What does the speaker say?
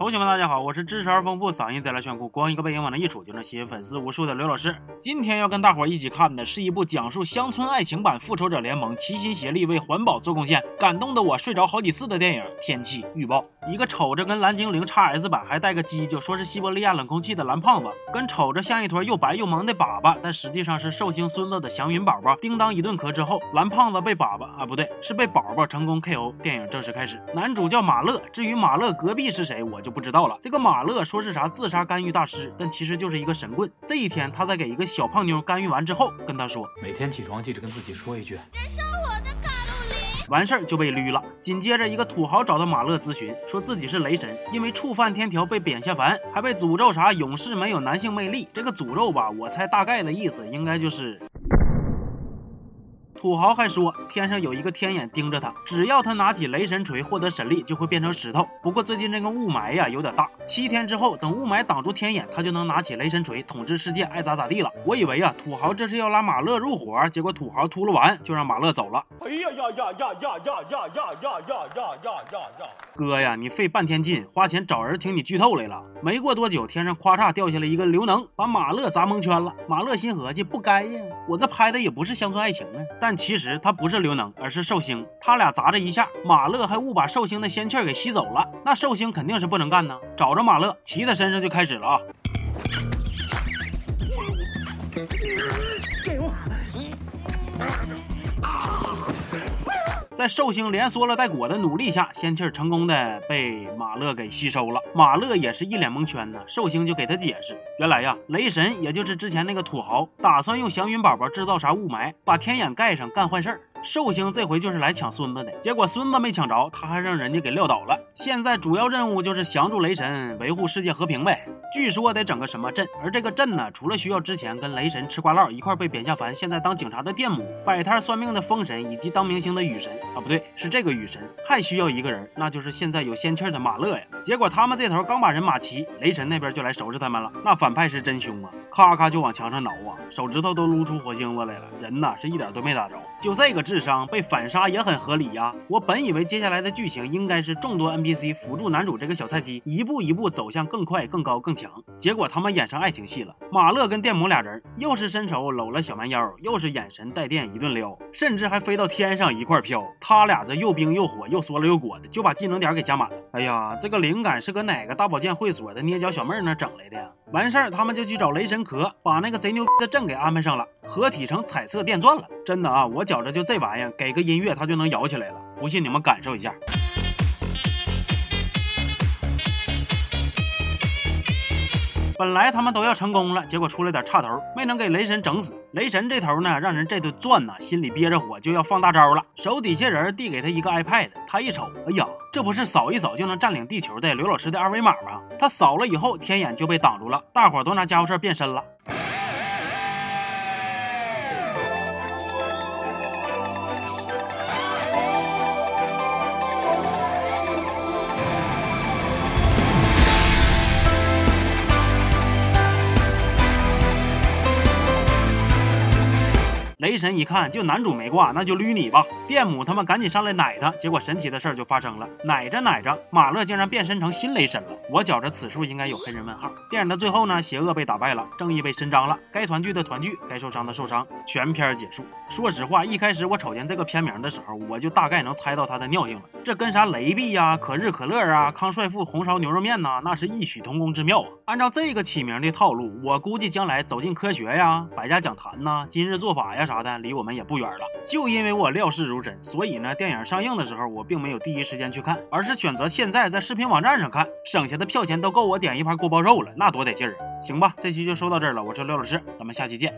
同学们，大家好，我是知识而丰富、嗓音贼拉炫酷、光一个背影往那一杵就能吸引粉丝无数的刘老师。今天要跟大伙儿一起看的是一部讲述乡村爱情版《复仇者联盟》齐心协力为环保做贡献，感动的我睡着好几次的电影《天气预报》。一个瞅着跟蓝精灵 x S 版还带个鸡，就说是西伯利亚冷空气的蓝胖子，跟瞅着像一坨又白又萌的粑粑，但实际上是寿星孙子的祥云宝宝，叮当一顿咳之后，蓝胖子被粑粑啊不对，是被宝宝成功 KO。电影正式开始，男主叫马乐，至于马乐隔壁是谁，我就。不知道了，这个马勒说是啥自杀干预大师，但其实就是一个神棍。这一天，他在给一个小胖妞干预完之后，跟他说：每天起床记着跟自己说一句，燃烧我的卡路里。完事儿就被绿了。紧接着，一个土豪找到马勒咨询，说自己是雷神，因为触犯天条被贬下凡，还被诅咒啥勇士没有男性魅力。这个诅咒吧，我猜大概的意思应该就是。土豪还说，天上有一个天眼盯着他，只要他拿起雷神锤获得神力，就会变成石头。不过最近这个雾霾呀有点大，七天之后等雾霾挡住天眼，他就能拿起雷神锤统治世界，爱咋咋地了。我以为呀，土豪这是要拉马勒入伙，结果土豪秃噜完就让马勒走了。哎呀呀呀呀呀呀呀呀呀呀呀呀呀！哥呀，你费半天劲花钱找人听你剧透来了。没过多久，天上咔嚓掉下来一个刘能，把马乐砸蒙圈了。马乐心合计，不该呀，我这拍的也不是乡村爱情啊，但。其实他不是刘能，而是寿星。他俩砸这一下，马乐还误把寿星的仙气给吸走了。那寿星肯定是不能干呢，找着马乐，骑他身上就开始了啊！在寿星连缩了带裹的努力下，仙气儿成功的被马勒给吸收了。马勒也是一脸蒙圈呢。寿星就给他解释，原来呀，雷神也就是之前那个土豪，打算用祥云宝宝制造啥雾霾，把天眼盖上干坏事儿。寿星这回就是来抢孙子的，结果孙子没抢着，他还让人家给撂倒了。现在主要任务就是降住雷神，维护世界和平呗。据说得整个什么阵，而这个阵呢，除了需要之前跟雷神吃瓜唠一块被贬下凡，现在当警察的电母，摆摊算命的风神，以及当明星的雨神啊，不对，是这个雨神，还需要一个人，那就是现在有仙气的马乐呀。结果他们这头刚把人马齐，雷神那边就来收拾他们了。那反派是真凶啊，咔咔就往墙上挠啊，手指头都撸出火星子来了，人呐是一点都没打着，就这个。智商被反杀也很合理呀！我本以为接下来的剧情应该是众多 NPC 辅助男主这个小菜鸡，一步一步走向更快、更高、更强。结果他们演上爱情戏了，马乐跟电母俩人又是伸手搂了小蛮腰，又是眼神带电一顿撩，甚至还飞到天上一块飘。他俩这又冰又火，又缩了又裹的，就把技能点给加满了。哎呀，这个灵感是搁哪个大保健会所的捏脚小妹那整来的呀？完事儿，他们就去找雷神壳，把那个贼牛逼的阵给安排上了，合体成彩色电钻了。真的啊，我觉着就这玩意儿，给个音乐它就能摇起来了。不信你们感受一下。本来他们都要成功了，结果出了点岔头，没能给雷神整死。雷神这头呢，让人这顿钻呐，心里憋着火，就要放大招了。手底下人递给他一个 iPad，他一瞅，哎呀，这不是扫一扫就能占领地球的刘老师的二维码吗？他扫了以后，天眼就被挡住了，大伙都拿家伙事变身了。雷神一看，就男主没挂，那就捋你吧。电母他们赶紧上来奶他，结果神奇的事儿就发生了，奶着奶着，马乐竟然变身成新雷神了。我觉着此处应该有黑人问号。电影的最后呢，邪恶被打败了，正义被伸张了，该团聚的团聚，该受伤的受伤，全片结束。说实话，一开始我瞅见这个片名的时候，我就大概能猜到它的尿性了。这跟啥雷碧呀、可日可乐啊、康帅傅红烧牛肉面呐，那是异曲同工之妙啊。按照这个起名的套路，我估计将来走进科学呀、百家讲坛呐、今日做法呀。啥离我们也不远了。就因为我料事如神，所以呢，电影上映的时候我并没有第一时间去看，而是选择现在在视频网站上看，省下的票钱都够我点一盘锅包肉了，那多得劲儿啊！行吧，这期就说到这儿了，我是刘老师，咱们下期见。